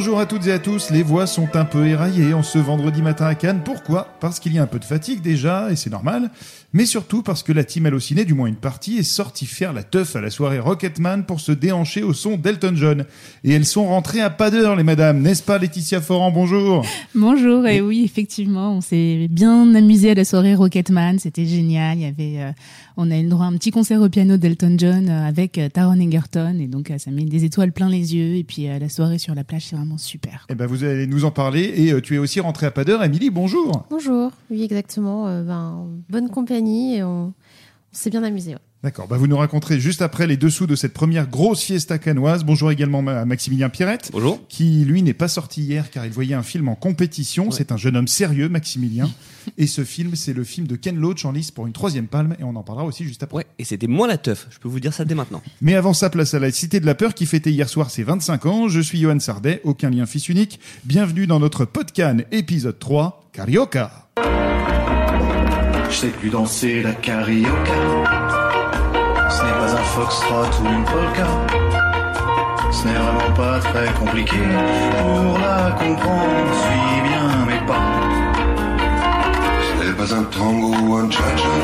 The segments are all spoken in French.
Bonjour à toutes et à tous, les voix sont un peu éraillées en ce vendredi matin à Cannes. Pourquoi? Parce qu'il y a un peu de fatigue déjà, et c'est normal, mais surtout parce que la team Allociné, du moins une partie, est sortie faire la teuf à la soirée Rocketman pour se déhancher au son d'Elton John. Et elles sont rentrées à pas d'heure, les madames, n'est-ce pas Laetitia Foran Bonjour. Bonjour, et oui, effectivement, on s'est bien amusé à la soirée Rocketman, c'était génial, il y avait... euh, on a eu le droit à un petit concert au piano d'Elton John euh, avec euh, Taron Egerton, et donc ça met des étoiles plein les yeux, et puis euh, la soirée sur la plage, c'est vraiment super. Eh ben vous allez nous en parler, et euh, tu es aussi rentrée à pas d'heure. Émilie, bonjour Bonjour, oui exactement, euh, ben, bonne compagnie et on, on s'est bien amusé. ouais. D'accord, bah vous nous raconterez juste après les dessous de cette première grosse fiesta canoise. Bonjour également à Maximilien Pierrette. Bonjour. qui lui n'est pas sorti hier car il voyait un film en compétition. C'est un jeune homme sérieux, Maximilien. Et ce film, c'est le film de Ken Loach en lice pour une troisième palme et on en parlera aussi juste après. Ouais, et c'était moins la teuf, je peux vous dire ça dès maintenant. Mais avant ça, place à la Cité de la Peur qui fêtait hier soir ses 25 ans. Je suis Johan Sardet, aucun lien fils unique. Bienvenue dans notre podcast épisode 3, Carioca. Je sais plus danser la carioca. Ce n'est pas un foxtrot ou une polka. Ce n'est vraiment pas très compliqué. Pour la comprendre, suis bien mes pas. Pas un tango ou un cha-cha,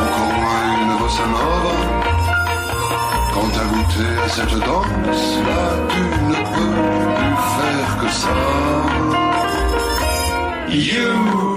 encore moins une bossa nova. Quand t'as goûté à cette danse, là tu ne peux plus faire que ça. Youpi,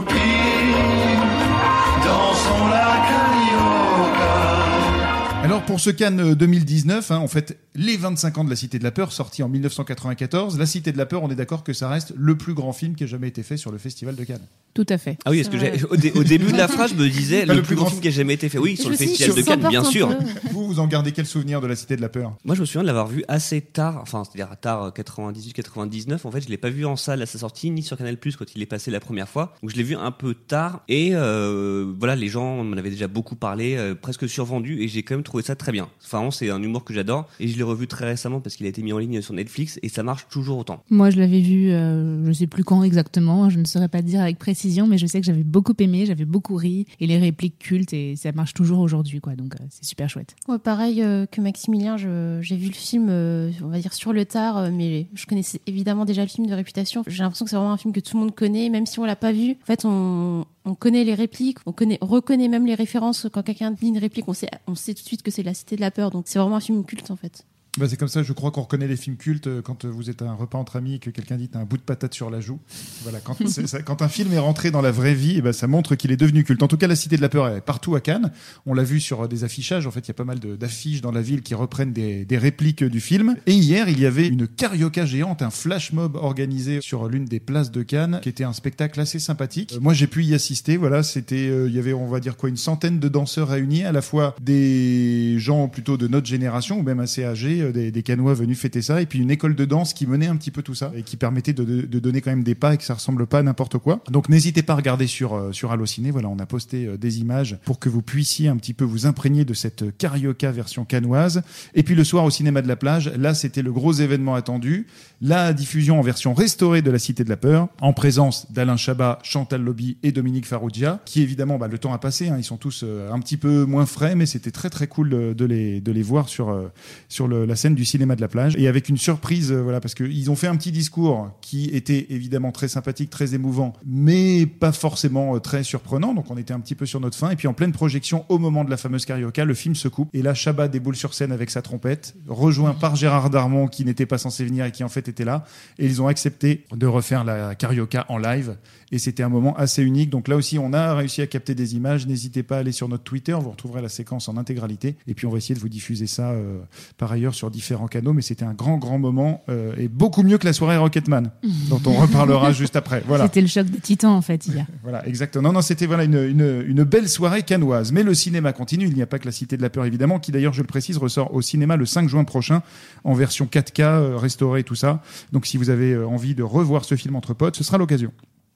Alors pour ce Cannes 2019, hein, en fait, les 25 ans de la Cité de la Peur, sorti en 1994, la Cité de la Peur, on est d'accord que ça reste le plus grand film qui a jamais été fait sur le Festival de Cannes. Tout à fait. Ah oui, est-ce que j'ai- vrai. au, dé- au début de la phrase, je me disais le, le plus plus grand film qui a jamais été fait. Oui, Je sur le suis festival de Cannes, bien sûr. Vous, vous en gardez quel souvenir de la Cité de la Peur? Moi, je me souviens de l'avoir vu assez tard, enfin, c'est-à-dire tard 98-99. En fait, je l'ai pas vu en salle à sa sortie, ni sur Canal Plus quand il est passé la première fois. Donc, je l'ai vu un peu tard. Et euh, voilà, les gens m'en avaient déjà beaucoup parlé, euh, presque survendu, et j'ai quand même trouvé ça très bien. Enfin, c'est un humour que j'adore. Et je l'ai revu très récemment parce qu'il a été mis en ligne sur Netflix, et ça marche toujours autant. Moi, je l'avais vu, euh, je sais plus quand exactement, je ne saurais pas dire avec précision, mais je sais que j'avais beaucoup aimé, j'avais beaucoup ri, et les répliques cultes, et ça marche toujours aujourd'hui, quoi. Donc, euh, c'est super chouette. Ouais, pareil euh, que Maximilien, je- j'ai vu le film, euh, on va dire sur le tard, euh, mais je connaissais évidemment déjà le film de réputation. J'ai l'impression que c'est vraiment un film que tout le monde connaît, même si on l'a pas vu. En fait, on, on connaît les répliques, on connaît, on reconnaît même les références. Quand quelqu'un dit une réplique, on sait, on sait tout de suite que c'est La Cité de la Peur. Donc c'est vraiment un film culte en fait. Bah, c'est comme ça, je crois qu'on reconnaît les films cultes euh, quand euh, vous êtes à un repas entre amis et que quelqu'un dit t'as un bout de patate sur la joue. Voilà, quand, c'est ça- quand un film est rentré dans la vraie vie, eh ben, ça montre qu'il est devenu culte. En tout cas, la Cité de la Peur est partout à Cannes. On l'a vu sur euh, des affichages. En fait, il y a pas mal d'affiches dans la ville qui reprennent des, des répliques du film. Et hier, il y avait une carioca géante, un flash mob organisé sur l'une des places de Cannes, qui était un spectacle assez sympathique. Euh, moi, j'ai pu y assister. Voilà, c'était, euh, il y avait, on va dire quoi, une centaine de danseurs réunis, à la fois des gens plutôt de notre génération ou même assez âgés, euh, des, des Canois venus fêter ça, et puis une école de danse qui menait un petit peu tout ça et qui permettait de, de- de donner quand même des pas et que ça ressemble pas à n'importe quoi. Donc n'hésitez pas à regarder sur euh, sur Allociné. Voilà, on a posté euh, des images pour que vous puissiez un petit peu vous imprégner de cette carioca version canoise. Et puis le soir au cinéma de la plage, là c'était le gros événement attendu, la diffusion en version restaurée de la Cité de la Peur, en présence d'Alain Chabat, Chantal Lobby et Dominique Farrugia, qui évidemment, bah, le temps a passé, hein, ils sont tous un petit peu moins frais, mais c'était très très cool de, les, de les voir sur, sur le- la scène du cinéma de la plage. Et avec une surprise, euh, voilà, parce qu'ils ont fait un petit discours qui était évidemment très sympathique, très émouvant, mais pas forcément euh, très surprenant, donc on était un petit peu sur notre fin. Et puis en pleine projection, au moment de la fameuse carioca, le film se coupe, et là Chabat déboule sur scène avec sa trompette, rejoint par Gérard Darmon, qui n'était pas censé venir et qui en fait était là, et ils ont accepté de refaire la carioca en live. Et c'était un moment assez unique. Donc là aussi, on a réussi à capter des images. N'hésitez pas à aller sur notre Twitter. Vous retrouverez la séquence en intégralité. Et puis, on va essayer de vous diffuser ça euh, par ailleurs sur différents canaux. Mais c'était un grand, grand moment euh, et beaucoup mieux que la soirée Rocketman, dont on reparlera juste après. Voilà. C'était le choc des titans, en fait, hier. Voilà, exactement. Non, non, c'était voilà une, une, une belle soirée canoise. Mais le cinéma continue. Il n'y a pas que la Cité de la Peur, évidemment, qui d'ailleurs, je le précise, ressort au cinéma le 5 juin prochain en version 4K, euh, restaurée, tout ça. Donc, si vous avez euh, envie de revoir ce film entre potes, ce sera l'occasion.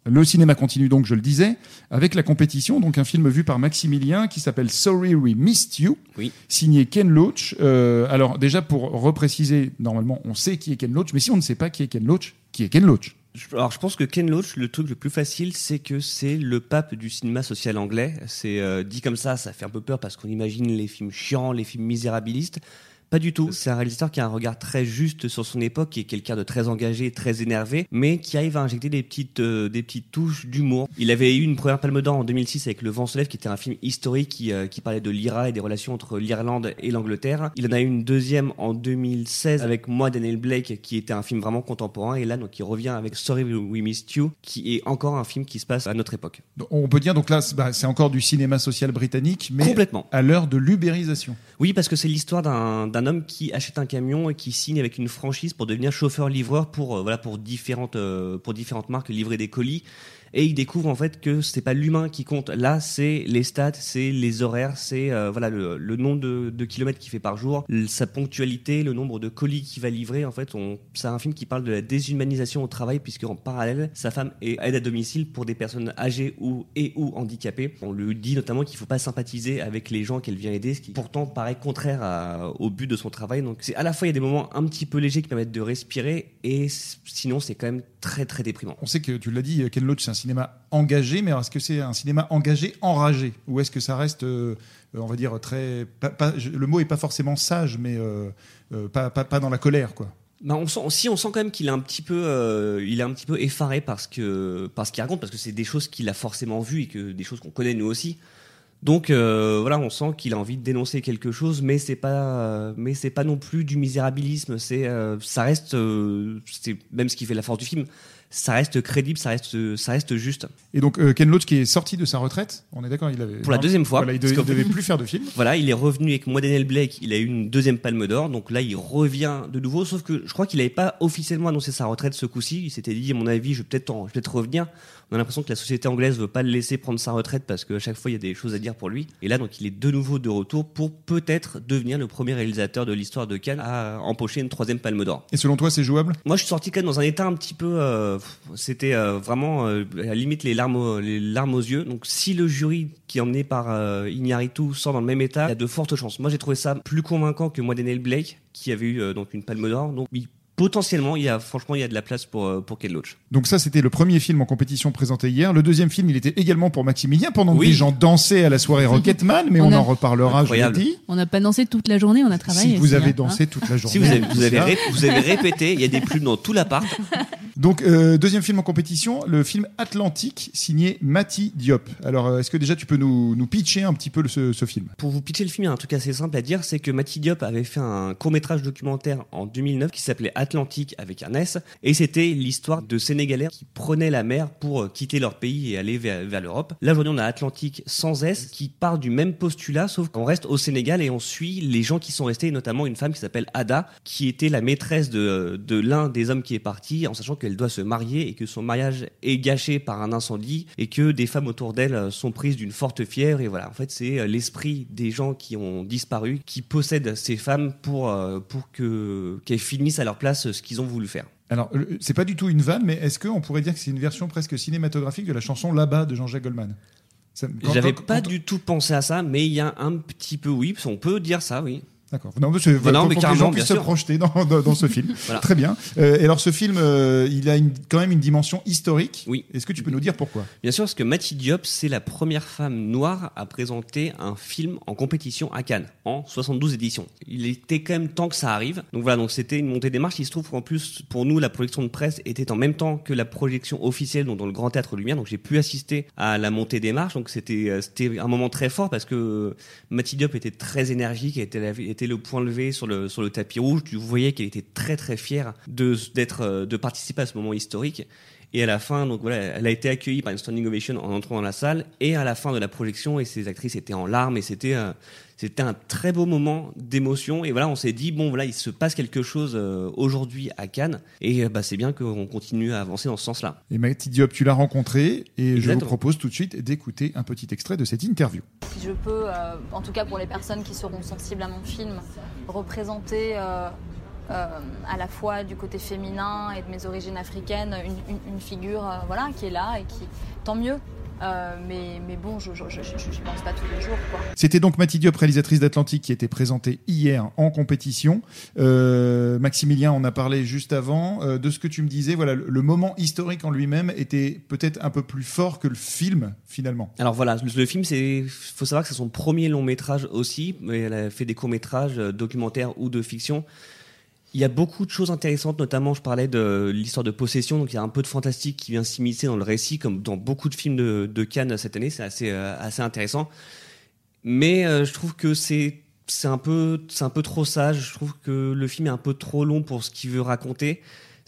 Le cinéma continue donc, je le disais, avec la compétition, donc un film vu par Maximilien qui s'appelle Sorry We Missed You, Oui. signé Ken Loach. Euh, alors déjà pour repréciser, normalement on sait qui est Ken Loach, mais si on ne sait pas qui est Ken Loach, qui est Ken Loach Alors, je pense que Ken Loach, le truc le plus facile, c'est que c'est le pape du cinéma social anglais. C'est euh, dit comme ça, ça fait un peu peur parce qu'on imagine les films chiants, les films misérabilistes. Pas du tout. C'est un réalisateur qui a un regard très juste sur son époque, qui est quelqu'un de très engagé, très énervé, mais qui arrive à injecter des petites, euh, des petites touches d'humour. Il avait eu une première palme d'or en 2006 avec Le Vent se lève, qui était un film historique qui, euh, qui parlait de l'IRA et des relations entre l'Irlande et l'Angleterre. Il en a eu une deuxième en 2016 avec Moi, Daniel Blake, qui était un film vraiment contemporain. Et là, donc, il revient avec Sorry We Missed You, qui est encore un film qui se passe à notre époque. On peut dire donc là, c'est bah, c'est encore du cinéma social britannique, mais Complètement. à l'heure de l'ubérisation. Oui, parce que c'est l'histoire d'un d'un homme qui achète un camion et qui signe avec une franchise pour devenir chauffeur-livreur pour euh, voilà pour différentes euh, pour différentes marques livrer des colis. Et il découvre en fait que c'est pas l'humain qui compte. Là, c'est les stats, c'est les horaires, c'est euh, voilà le, nombre de, kilomètres qu'il fait par jour, sa ponctualité, le nombre de colis qu'il va livrer. En fait, c'est un film qui parle de la déshumanisation au travail puisque en parallèle, sa femme est aide à domicile pour des personnes âgées ou et ou handicapées. On lui dit notamment qu'il faut pas sympathiser avec les gens qu'elle vient aider, ce qui pourtant paraît contraire au but de son travail. Donc à la fois il y a des moments un petit peu légers qui permettent de respirer et sinon c'est quand même très très déprimant. On sait que tu l'as dit, Ken Loach, c'est un cinéma engagé, mais est-ce que c'est un cinéma engagé enragé Ou est-ce que ça reste, euh, on va dire, très. le mot est pas forcément sage, mais euh, euh, pas, dans la colère, quoi. Bah on sent, si on sent quand même qu'il est un petit peu, euh, il est un petit peu effaré parce que parce qu'il raconte, parce que c'est des choses qu'il a forcément vues et que des choses qu'on connaît nous aussi. Donc euh, voilà, on sent qu'il a envie de dénoncer quelque chose, mais c'est pas, euh, mais c'est pas non plus du misérabilisme. C'est, euh, ça reste, euh, c'est même ce qui fait la force du film. Ça reste crédible, ça reste, ça reste juste. Et donc, euh, Ken Loach qui est sorti de sa retraite, on est d'accord, il avait. Pour la deuxième fois, Voilà, il devait, il devait plus faire de films. Voilà, il est revenu avec moi Daniel Blake, il a eu une deuxième palme d'or, donc là il revient de nouveau, sauf que je crois qu'il n'avait pas officiellement annoncé sa retraite ce coup-ci, il s'était dit à mon avis je vais peut-être en- je vais peut-être revenir. On a l'impression que la société anglaise veut pas le laisser prendre sa retraite parce qu'à chaque fois il y a des choses à dire pour lui. Et là donc il est de nouveau de retour pour peut-être devenir le premier réalisateur de l'histoire de Cannes à empocher une troisième palme d'or. Et selon toi, c'est jouable? Moi, je suis sorti même dans un état un petit peu. euh, C'était euh, vraiment euh, à la limite les larmes, aux- les larmes aux yeux. Donc, si le jury qui est emmené par Iñárritu sort dans le même état, il y a de fortes chances. Moi, j'ai trouvé ça plus convaincant que moi, Daniel Blake, qui avait eu donc une palme d'or. Donc, potentiellement, il y a franchement, il y a de la place pour euh, pour Ken Loach. Donc ça, c'était le premier film en compétition présenté hier. Le deuxième film, il était également pour Maximilien, pendant que Oui. des gens dansaient à la soirée Rocketman, mais on, On a- en reparlera, Incroyable. je l'ai dit. On n'a pas dansé toute la journée, on a travaillé. Si vous avez hein. dansé toute la journée. Si vous avez, vous avez, Ça. ré- vous avez répété, il y a des plumes dans tout l'appart. Donc, euh, deuxième film en compétition, le film Atlantique, signé Mati Diop. Alors, euh, est-ce que déjà tu peux nous, nous pitcher un petit peu ce, film? Pour vous pitcher le film, il y a un truc assez simple à dire, c'est que Matty Diop avait fait un court-métrage documentaire en 2009 qui s'appelait Atlantique avec un S, et c'était l'histoire de Sénégalais qui prenaient la mer pour euh, quitter leur pays et aller vers, l'Europe. Là, aujourd'hui, on a Atlantique sans S qui part du même postulat, sauf qu'on reste au Sénégal et on suit les gens qui sont restés, notamment une femme qui s'appelle Ada, qui était la maîtresse de, de l'un des hommes qui est parti, en sachant qu'elle doit se marier et que son mariage est gâché par un incendie et que des femmes autour d'elle euh, sont prises d'une forte fièvre. Et voilà, en fait, c'est euh, l'esprit des gens qui ont disparu qui possèdent ces femmes pour, euh, pour que, qu'elles finissent à leur place ce qu'ils ont voulu faire. Alors, c'est pas du tout une vanne, mais est-ce qu'on pourrait dire que c'est une version presque cinématographique de la chanson Là-bas de Jean-Jacques Goldman? J'avais pas quand- du tout pensé à ça, mais il y a un petit peu, oui, on peut dire ça, oui. D'accord. Non, mais c'est Non, pour mais que les gens puissent se projeter dans, dans, dans ce film. Voilà. Très bien. Euh, et alors, ce film, euh, il a une- quand même une dimension historique. Oui. Est-ce que tu peux nous dire pourquoi? Bien sûr, parce que Matty Diop, c'est la première femme noire à présenter un film en compétition à Cannes, en 72 éditions. Il était quand même temps que ça arrive. Donc voilà, donc c'était une montée des marches. Il se trouve qu'en plus, pour nous, la projection de presse était en même temps que la projection officielle donc dans le Grand Théâtre Lumière. Donc j'ai pu assister à la montée des marches. Donc c'était euh, c'était un moment très fort parce que Matty Diop était très énergique, était, le point levé sur le, sur le tapis rouge. Tu voyais qu'elle était très très fière de, d'être, euh, de participer à ce moment historique. Et à la fin, donc voilà, elle a été accueillie par une standing ovation en entrant dans la salle. Et à la fin de la projection, et ses actrices étaient en larmes. Et c'était, euh, c'était un très beau moment d'émotion. Et voilà, on s'est dit bon, voilà, il se passe quelque chose euh, aujourd'hui à Cannes. Et euh, bah, c'est bien qu'on continue à avancer dans ce sens-là. Et Maïti Diop, tu l'as rencontré et je vous propose tout de suite d'écouter un petit extrait de cette interview. si je peux, euh, en tout cas pour les personnes qui seront sensibles à mon film, représenter à la fois du côté féminin et de mes origines africaines une, une- une figure euh, voilà, qui est là et qui, tant mieux. Euh, mais, mais bon, je ne pense pas tous les jours. C'était donc Mathilde Diop, réalisatrice d'Atlantique, qui était présentée hier en compétition. Euh, Maximilien en a parlé juste avant. Euh, de ce que tu me disais, voilà, le, le moment historique en lui-même était peut-être un peu plus fort que le film, finalement. Alors voilà, le, le film, c'est, faut savoir que c'est son premier long métrage aussi, mais elle a fait des courts métrages euh, documentaires ou de fiction. Il y a beaucoup de choses intéressantes, notamment je parlais de l'histoire de possession, donc il y a un peu de fantastique qui vient s'immiscer dans le récit, comme dans beaucoup de films de, Cannes cette année, c'est assez, euh, assez intéressant. Mais euh, je trouve que c'est un un peu trop sage. Je trouve que le film est un peu trop long pour ce qu'il veut raconter.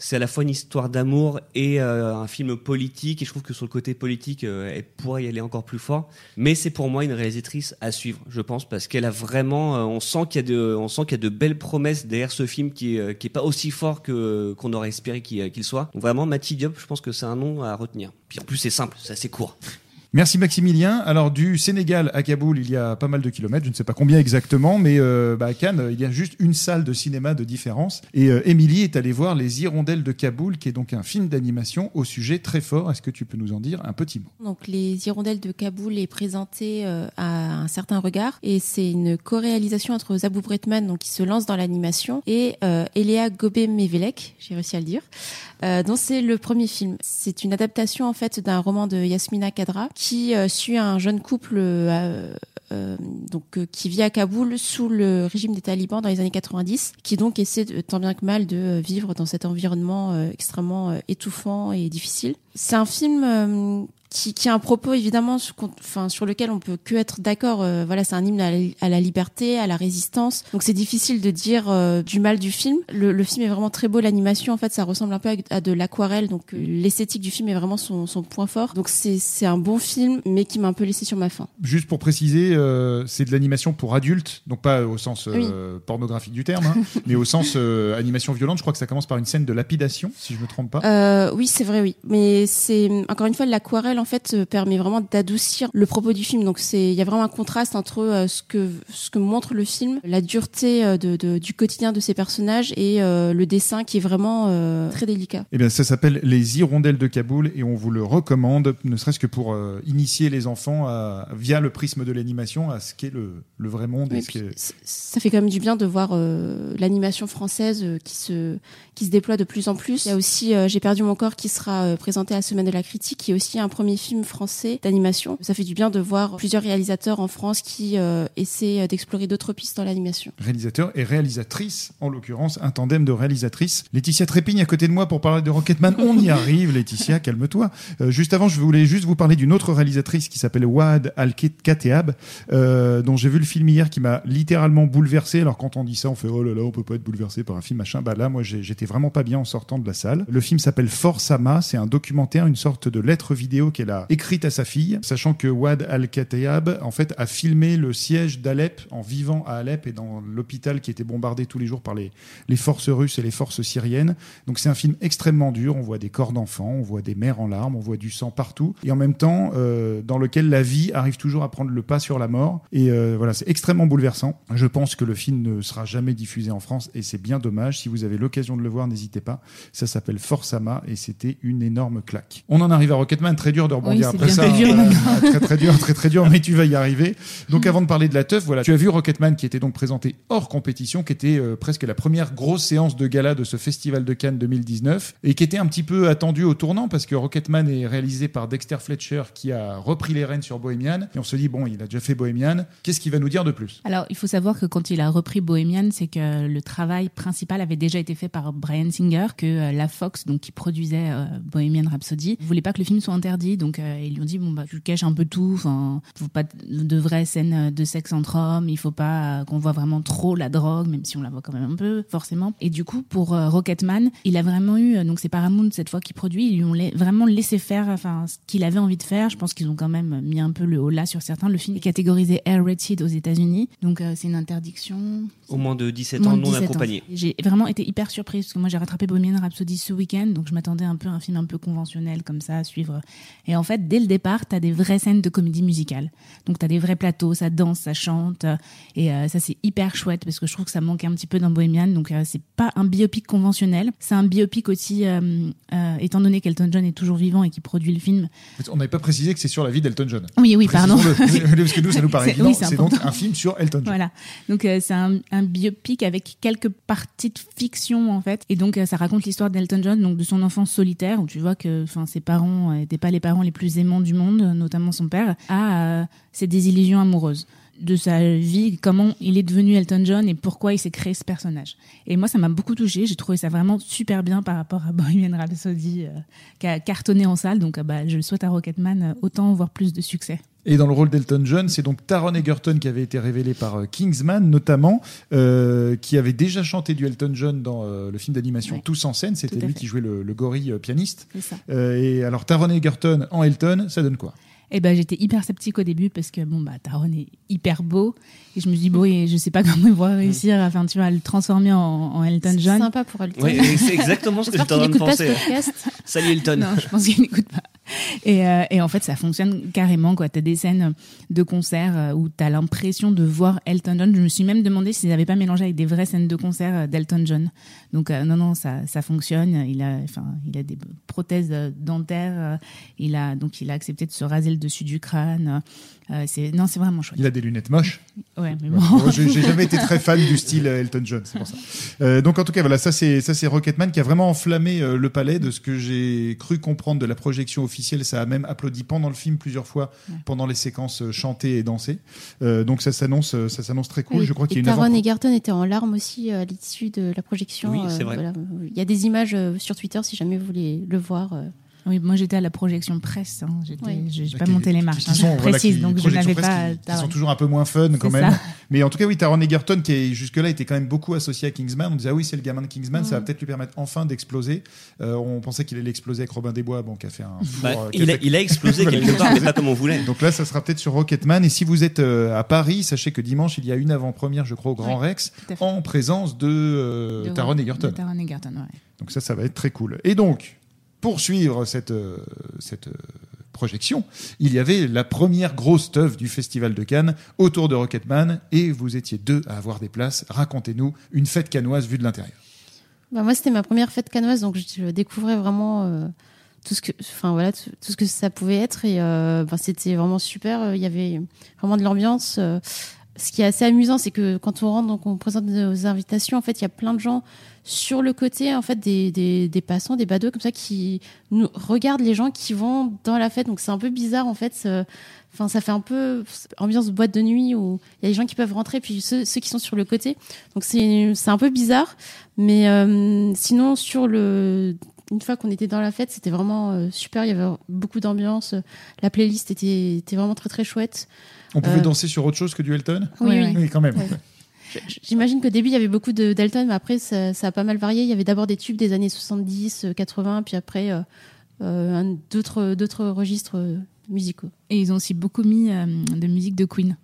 C'est à la fois une histoire d'amour et euh, un film politique. Et je trouve que sur le côté politique, euh, elle pourrait y aller encore plus fort. Mais c'est pour moi une réalisatrice à suivre, je pense, parce qu'elle a vraiment. euh, on sent qu'il y a de on sent qu'il y a de belles promesses derrière ce film qui est qui est pas aussi fort que qu'on aurait espéré qu'il qu'il soit. Donc vraiment, Mathilde Diop, je pense que c'est un nom à retenir. Puis en plus, c'est simple, c'est assez court. Merci Maximilien. Alors du Sénégal à Kaboul, il y a pas mal de kilomètres, je ne sais pas combien exactement, mais euh, bah, à Cannes, il y a juste une salle de cinéma de différence. Et euh, Émilie est allée voir Les Hirondelles de Kaboul, qui est donc un film d'animation au sujet très fort. Est-ce que tu peux nous en dire un petit mot? Donc les Hirondelles de Kaboul est présenté euh, à un certain regard et c'est une co-réalisation entre Zabou Bretman donc qui se lance dans l'animation et euh, Eléa Gobé-Mevelek, j'ai réussi à le dire, euh, dont c'est le premier film. C'est une adaptation en fait d'un roman de Yasmina Kadra euh, suit un jeune couple euh, euh, donc qui vit à Kaboul sous le régime des talibans dans les années 90, qui donc essaie tant bien que mal de vivre dans cet environnement extrêmement étouffant et difficile. C'est un film qui, qui a un propos évidemment sur, enfin, sur lequel on peut que être d'accord. Euh, voilà, c'est un hymne à la, à la liberté, à la résistance. Donc c'est difficile de dire euh, du mal du film. Le, le film est vraiment très beau. L'animation, en fait, ça ressemble un peu à, à de l'aquarelle. Donc euh, l'esthétique du film est vraiment son, son point fort. Donc c'est un bon film, mais qui m'a un peu laissé sur ma faim. Juste pour préciser, c'est de l'animation pour adultes, donc pas au sens pornographique du terme, hein, mais au sens animation violente. Je crois que ça commence par une scène de lapidation, si je me trompe pas. Oui, c'est vrai, oui. Mais c'est encore une fois l'aquarelle en fait euh, permet vraiment d'adoucir le propos du film. Donc c'est il y a vraiment un contraste entre euh, ce que ce que montre le film, la dureté euh, de, de- du quotidien de ces personnages et le dessin qui est vraiment très délicat. Eh bien, ça s'appelle Les Hirondelles de Kaboul et on vous le recommande, ne serait-ce que pour initier les enfants à, via le prisme de l'animation à ce qu'est le, le vrai monde. Et ce puis, ça fait quand même du bien de voir euh, l'animation française euh, qui se qui se déploie de plus en plus. Il y a aussi euh, J'ai perdu mon corps qui sera présenté à la semaine de la critique, qui est aussi un premier film français d'animation. Ça fait du bien de voir plusieurs réalisateurs en France qui euh, essaient d'explorer d'autres pistes dans l'animation. réalisateur et réalisatrice, en l'occurrence, un tandem de réalisatrices. Laetitia Trépigne à côté de moi pour parler de Rocketman. On y arrive, Laetitia, calme-toi. Euh, juste avant, je voulais juste vous parler d'une autre réalisatrice qui s'appelle Wad Al-Kateab, euh, dont j'ai vu le film hier qui m'a littéralement bouleversé. Alors quand on dit ça, on fait oh là là, on peut pas être bouleversé par un film machin. Bah là, moi, j'étais vraiment pas bien en sortant de la salle. Le film s'appelle Forsama. C'est un documentaire, une sorte de lettre vidéo qu'elle a écrite à sa fille, sachant que Wad Al-Kateab, en fait, a filmé le siège d'Alep en vivant à Alep et dans l'hôpital qui était bombardé tous les jours par les, les forces russes et les forces syriennes. Donc c'est un film extrêmement dur. On voit des corps d'enfants, on voit des mères en larmes, on voit du sang partout, et en même temps euh, dans lequel la vie arrive toujours à prendre le pas sur la mort. Et euh, voilà, c'est extrêmement bouleversant. Je pense que le film ne sera jamais diffusé en France, et c'est bien dommage. Si vous avez l'occasion de le voir, n'hésitez pas. Ça s'appelle Forsama, et c'était une énorme claque. On en arrive à Rocketman, très dur de rebondir Oui, après ça. très dur, très très dur, très très dur, mais tu vas y arriver. Donc avant de parler de la teuf, voilà, tu as vu Rocketman qui était donc présenté hors compétition, qui était euh, presque la première grosse séance de gala de ce festival de Cannes 2019 et qui était un petit peu attendu au tournant parce que Rocketman est réalisé par Dexter Fletcher qui a repris les rênes sur Bohemian et on se dit bon, il a déjà fait Bohemian, qu'est-ce qu'il va nous dire de plus? Alors, il faut savoir que quand il a repris Bohemian, c'est que le travail principal avait déjà été fait par Brian Singer, que euh, la Fox, donc qui produisait euh, Bohemian Rhapsody, voulait pas que le film soit interdit, donc euh, ils lui ont dit bon bah tu caches un peu tout, enfin faut pas de vraies scènes euh, de sexe entre hommes, il faut pas euh, qu'on voit vraiment trop la drogue, même si on la voit quand même un peu forcément. Et du coup pour Rocketman, il a vraiment eu donc c'est Paramount cette fois qui produit, ils lui ont la- vraiment laissé faire enfin ce qu'il avait envie de faire. Je pense qu'ils ont quand même mis un peu le haut là sur certains. Le film est catégorisé R-rated aux États-Unis, donc euh, c'est une interdiction. Au moins de 17 Moins ans de non 17 ans. accompagnés. J'ai vraiment été hyper surprise parce que moi j'ai rattrapé Bohemian Rhapsody ce week-end, donc je m'attendais un peu à un film un peu conventionnel comme ça, à suivre Et en fait, dès le départ, tu as des vraies scènes de comédie musicale. Donc tu as des vrais plateaux, ça danse, ça chante. euh, Et euh, ça, c'est hyper chouette parce que je trouve que ça manquait un petit peu dans Bohemian. Donc euh, c'est pas un biopic conventionnel. C'est un biopic aussi, euh, étant donné qu'Elton John est toujours vivant et qui produit le film. On n'avait pas précisé que c'est sur la vie d'Elton John. Oui, oui, pardon. Parce que nous, ça nous paraît évident. oui, c'est donc un film sur Elton John. Voilà. Donc c'est un, un biopic avec quelques parties de fiction en fait. Et donc ça raconte l'histoire d'Elton John, donc de son enfance solitaire, où tu vois que ses parents n'étaient pas les parents les plus aimants du monde, notamment son père, à euh, ses désillusions amoureuses de sa vie, comment il est devenu Elton John et pourquoi il s'est créé ce personnage. Et moi, ça m'a beaucoup touché. J'ai trouvé ça vraiment super bien par rapport à Bohemian Rhapsody, euh, qui a cartonné en salle. Donc, euh, bah, je souhaite à Rocketman euh, autant voir plus de succès. Et dans le rôle d'Elton John, c'est donc Taron Egerton qui avait été révélé par euh, Kingsman, notamment, euh, qui avait déjà chanté du Elton John dans euh, le film d'animation Ouais. Tous en scène. C'était lui fait. qui jouait le, le gorille euh, pianiste. C'est ça. Euh, et alors, Taron Egerton en Elton, ça donne quoi? Et ben j'étais hyper sceptique au début parce que bon bah Taron est hyper beau et je me suis dit bon et je sais pas comment il va réussir à, enfin tu vois à le transformer en, en Elton C'est John. sympa pour Elton. Oui, c'est exactement ce que j'étais en train de écoute pas ce penser. Salut Elton. Non, je pense qu'il n'écoute pas. Et, euh, et en fait, ça fonctionne carrément. Tu as des scènes de concert euh, où tu as l'impression de voir Elton John. Je me suis même demandé s'ils n'avaient pas mélangé avec des vraies scènes de concert euh, d'Elton John. Donc, euh, non, non, ça, ça fonctionne. Il a, enfin, il a des prothèses dentaires. Il a, donc, il a accepté de se raser le dessus du crâne. Euh, non, c'est vraiment chouette. Il a des lunettes moches. Ouais, mais Ouais. bon. Moi, J'ai jamais été très fan du style Elton John, c'est pour ça. Euh, donc en tout cas, voilà, ça c'est ça c'est Rocketman qui a vraiment enflammé le palais de ce que j'ai cru comprendre de la projection officielle. Ça a même applaudi pendant le film plusieurs fois, Ouais. pendant les séquences euh, chantées et dansées. Euh, donc ça s'annonce, euh, ça s'annonce très cool. Oui. Je crois qu'il y a Et une Taron. Egerton était en larmes aussi à l'issue de la projection. Oui, c'est vrai. voilà. Il y a des images sur Twitter si jamais vous voulez le voir. Oui, moi j'étais à la projection presse. Hein. J'étais, Oui. j'ai pas monté les marches. hein, sont, je voilà, précise, qui- donc je n'avais pas. qui, qui sont toujours un peu moins fun quand C'est même. ça. Mais en tout cas, oui, Taron Egerton qui est jusque-là était quand même beaucoup associé à Kingsman. On disait ah oui, c'est le gamin de Kingsman, ça va Mm. peut-être lui permettre enfin d'exploser. Euh, on pensait qu'il allait exploser avec Robin des Bois, bon, qui a fait un. Bah, four, euh, il, a, fait- il a explosé Voilà, quelque part, mais pas comme on voulait. Donc là, ça sera peut-être sur Rocketman. Et si vous êtes euh, à Paris, sachez que dimanche, il y a une avant-première, je crois, au Grand Oui, Rex, en présence de, euh, De- Taron de Egerton. Taron Egerton, ouais. Donc ça, ça va être très cool. Et donc, pour suivre cette, euh, cette euh, projection, il y avait la première grosse teuf du Festival de Cannes autour de Rocketman. Et vous étiez deux à avoir des places. Racontez-nous une fête canoise vue de l'intérieur. Bah, moi, c'était ma première fête canoise, donc je, découvrais vraiment euh, tout ce que, enfin voilà, tout, ce que ça pouvait être et c'était vraiment super. Il y avait vraiment de l'ambiance. Ce qui est assez amusant, c'est que quand on rentre, donc on présente nos invitations, en fait, il y a plein de gens sur le côté, en fait, des, des, des passants, des badauds comme ça, qui nous regardent les gens qui vont dans la fête. Donc c'est un peu bizarre, en fait. Enfin, ça fait un peu ambiance boîte de nuit où il y a des gens qui peuvent rentrer, puis ceux, ceux qui sont sur le côté. Donc c'est c'est un peu bizarre. Mais euh, sinon, sur le, une fois qu'on était dans la fête, c'était vraiment euh, super. Il y avait beaucoup d'ambiance. La playlist était, était vraiment très très chouette. On pouvait Euh, danser sur autre chose que du Elton? Oui, oui. quand même. Ouais. J'imagine qu'au début, il y avait beaucoup de d'Elton, mais après, ça, ça a pas mal varié. Il y avait d'abord des tubes des années 70, euh, 80, puis après, euh, euh, d'autres registres euh, musicaux. Et ils ont aussi beaucoup mis euh, de musique de Queen.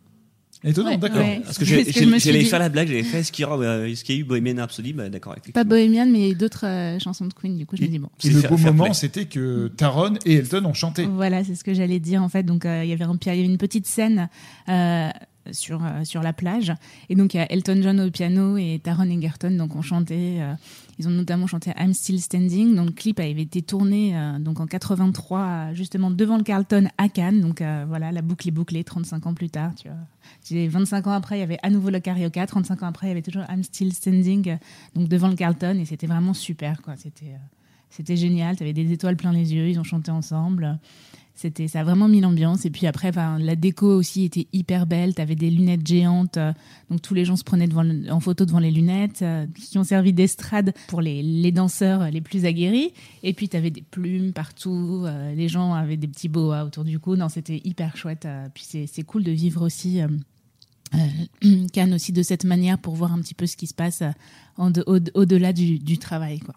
Étonnant, Ouais, d'accord. ouais. Parce que ce j'allais faire la blague, j'allais faire est-ce qu'il y, euh, a eu Bohemian Rhapsody? Bah d'accord, Pas. Bohemian, mais d'autres euh, chansons de Queen. Du coup, je me dis bon. Et le beau moment, c'était que Taron et Elton ont chanté. Voilà, c'est ce que j'allais dire en fait. Donc euh, il y avait un, il y avait une petite scène euh, sur euh, sur la plage et donc il y a Elton John au piano et Taron Egerton donc ont chanté. euh, ils ont notamment chanté I'm Still Standing. Donc le clip avait été tourné euh, donc en 83 euh, justement devant le Carlton à Cannes. Donc voilà, la boucle est bouclée 35 ans plus tard. Tu vois. J'ai 25 ans après, il y avait à nouveau le Carioca. 35 ans après, il y avait toujours I'm Still Standing donc devant le Carlton et c'était vraiment super. C'était c'était génial. Tu avais des étoiles plein les yeux. Ils ont chanté ensemble. C'était, ça a vraiment mis l'ambiance. Et puis après, la déco aussi était hyper belle. Tu avais des lunettes géantes. euh, donc tous les gens se prenaient en photo devant les lunettes, euh, qui ont servi d'estrade pour les, les danseurs les plus aguerris. Et puis tu avais des plumes partout. euh, les gens avaient des petits boas autour du cou. Non, c'était hyper chouette. euh, puis c'est, cool de vivre aussi. euh, euh, Cannes aussi de cette manière pour voir un petit peu ce qui se passe euh, au-delà du, du travail quoi.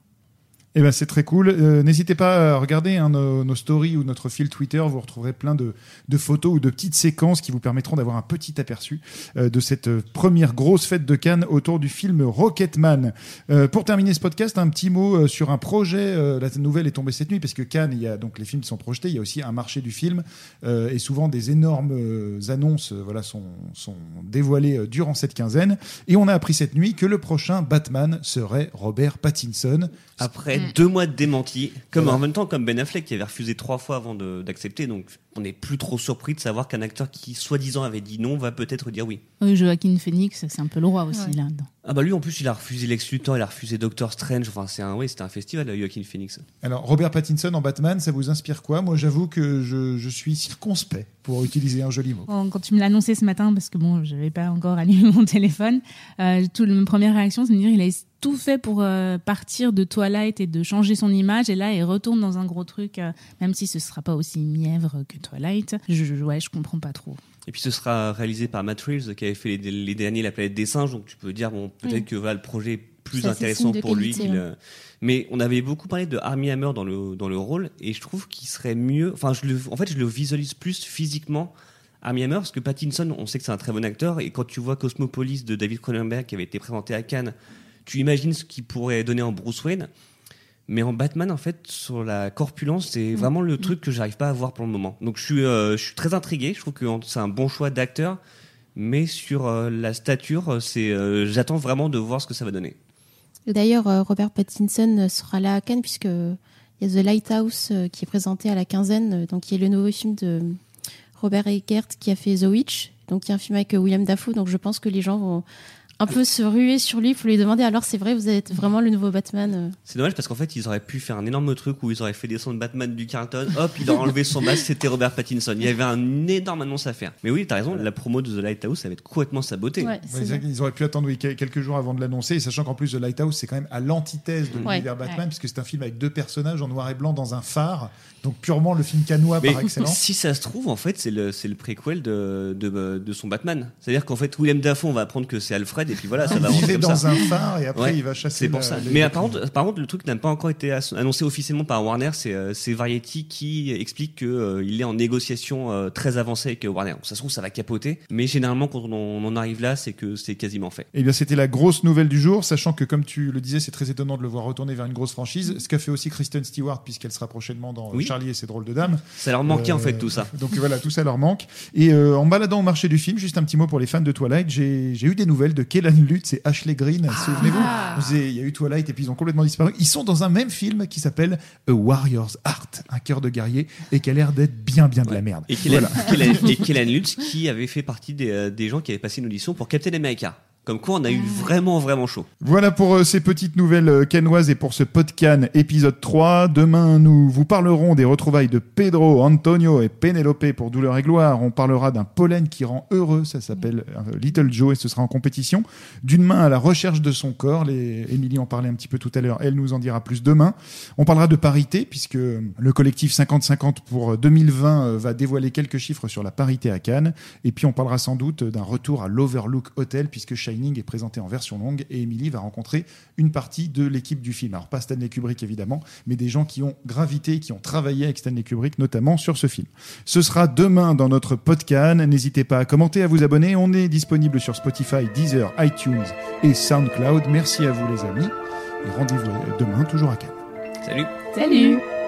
Eh ben c'est très cool. Euh, N'hésitez pas à regarder hein, nos, nos stories ou notre fil Twitter. Vous retrouverez plein de, de photos ou de petites séquences qui vous permettront d'avoir un petit aperçu euh, de cette euh, première grosse fête de Cannes autour du film Rocketman. Euh, pour terminer ce podcast, un petit mot euh, sur un projet. Euh, la nouvelle est tombée cette nuit parce que Cannes, il y a donc les films qui sont projetés. Il y a aussi un marché du film et souvent des énormes annonces voilà sont, sont dévoilées durant cette quinzaine. Et on a appris cette nuit que le prochain Batman serait Robert Pattinson. Après. Deux mois de démenti, comme en même temps comme Ben Affleck qui avait refusé trois fois avant de- d'accepter, donc on n'est plus trop surpris de savoir qu'un acteur qui soi-disant avait dit non va peut-être dire oui. Oui, Joaquin Phoenix, c'est un peu le roi aussi Ouais. là. Ah bah lui en plus il a refusé Lex Luthor, il a refusé Doctor Strange, enfin c'est un oui c'était un festival euh, Joaquin Phoenix. Alors, Robert Pattinson en Batman, ça vous inspire quoi? Moi, j'avoue que je, je suis circonspect, pour utiliser un joli mot. Bon, quand tu me l'as annoncé ce matin, parce que bon, je n'avais pas encore allumé mon téléphone, euh, tout, ma première réaction, c'est de me dire il a tout fait pour euh, partir de Twilight et de changer son image, et là, il retourne dans un gros truc, euh, même si ce sera pas aussi mièvre que Twilight. Je, ouais, je comprends pas trop. Et puis ce sera réalisé par Matt Reeves qui avait fait les, les derniers La planète des singes, donc tu peux dire bon peut-être Oui. que voilà, le projet est plus Ça, intéressant pour lui. qualité, qu'il, ouais. euh, Mais on avait beaucoup parlé de Armie Hammer dans le dans le rôle et je trouve qu'il serait mieux. Enfin je le, en fait je le visualise plus physiquement. Armie Hammer, parce que Pattinson, on sait que c'est un très bon acteur, et quand tu vois Cosmopolis de David Cronenberg qui avait été présenté à Cannes, tu imagines ce qu'il pourrait donner en Bruce Wayne. Mais en Batman, en fait, sur la corpulence, c'est vraiment le truc que j'arrive pas à voir pour le moment. Donc je suis, euh, je suis très intrigué. Je trouve que c'est un bon choix d'acteur. Mais sur euh, la stature, c'est, euh, j'attends vraiment de voir ce que ça va donner. D'ailleurs, Robert Pattinson sera là à Cannes puisque il y a The Lighthouse qui est présenté à la quinzaine, donc qui est le nouveau film de Robert Eggert qui a fait The Witch, donc qui est un film avec William Dafoe. Donc je pense que les gens vont un peu se ruer sur lui pour lui demander alors c'est vrai vous êtes vraiment le nouveau Batman euh C'est dommage parce qu'en fait, ils auraient pu faire un énorme truc où ils auraient fait descendre Batman du Carlton. Hop, il aurait enlevé son masque, c'était Robert Pattinson. Il y avait un énorme annonce à faire. Mais oui, t'as raison, la promo de The Lighthouse, ça va être complètement sabotée. Ouais, c'est Ouais, vrai. ils auraient pu attendre oui, quelques jours avant de l'annoncer, sachant qu'en plus The Lighthouse c'est quand même à l'antithèse de Ouais. l'univers Batman, Ouais. puisque c'est un film avec deux personnages en noir et blanc dans un phare, donc purement le film canois Mais par excellence. si ça se trouve, en fait, c'est le, c'est le préquel de, de, de son Batman. C'est-à-dire qu'en fait, William Dafoe, on va apprendre que c'est Alfred, et puis voilà, ça va il avancer vivait comme dans ça. un phare et après Ouais, il va chasser. C'est pour ça. Mais par contre, par contre, le truc n'a pas encore été annoncé officiellement par Warner. C'est euh, Variety qui explique que euh, il est en négociation euh, très avancée avec Warner. Ça se trouve, ça va capoter. Mais généralement, quand on, on en arrive là, c'est que c'est quasiment fait. Eh bien, c'était la grosse nouvelle du jour, sachant que, comme tu le disais, c'est très étonnant de le voir retourner vers une grosse franchise. Ce qu'a fait aussi Kristen Stewart, puisqu'elle sera prochainement dans Oui. Charlie et ses drôles de dames. Ça leur manquait en fait tout ça. Donc voilà, tout ça leur manque. Et en baladant au marché du film, juste un petit mot pour les fans de Twilight, j'ai j'ai eu des nouvelles de Kellan Lutz et Ashley Green. Souvenez-vous Ah. Vous avez- Il y a eu Twilight et puis ils ont complètement disparu. Ils sont dans un même film qui s'appelle A Warrior's Heart, un cœur de guerrier, et qui a l'air d'être bien, bien de la merde. Et et Kellan Lutz qui avait fait partie des, euh, des gens qui avaient passé une audition pour Captain America. Comme quoi, on a eu vraiment, vraiment chaud. Voilà pour euh, ces petites nouvelles euh, canoises et pour ce podcast épisode 3. Demain, nous vous parlerons des retrouvailles de Pedro, Antonio et Penelope pour Douleur et Gloire. On parlera d'un pollen qui rend heureux, ça s'appelle euh, Little Joe et ce sera en compétition. D'une main à la recherche de son corps, les... Émilie en parlait un petit peu tout à l'heure, elle nous en dira plus demain. On parlera de parité puisque le collectif 50-50 pour 2020 euh, va dévoiler quelques chiffres sur la parité à Cannes. Et puis on parlera sans doute d'un retour à l'Overlook Hotel puisque Shining est présenté en version longue et Emily va rencontrer une partie de l'équipe du film. Alors pas Stanley Kubrick évidemment, mais des gens qui ont gravité, qui ont travaillé avec Stanley Kubrick notamment sur ce film. Ce sera demain dans notre podcast. N'hésitez pas à commenter, à vous abonner. On est disponible sur Spotify, Deezer, iTunes et SoundCloud. Merci à vous les amis et rendez-vous demain toujours à Cannes. Salut Salut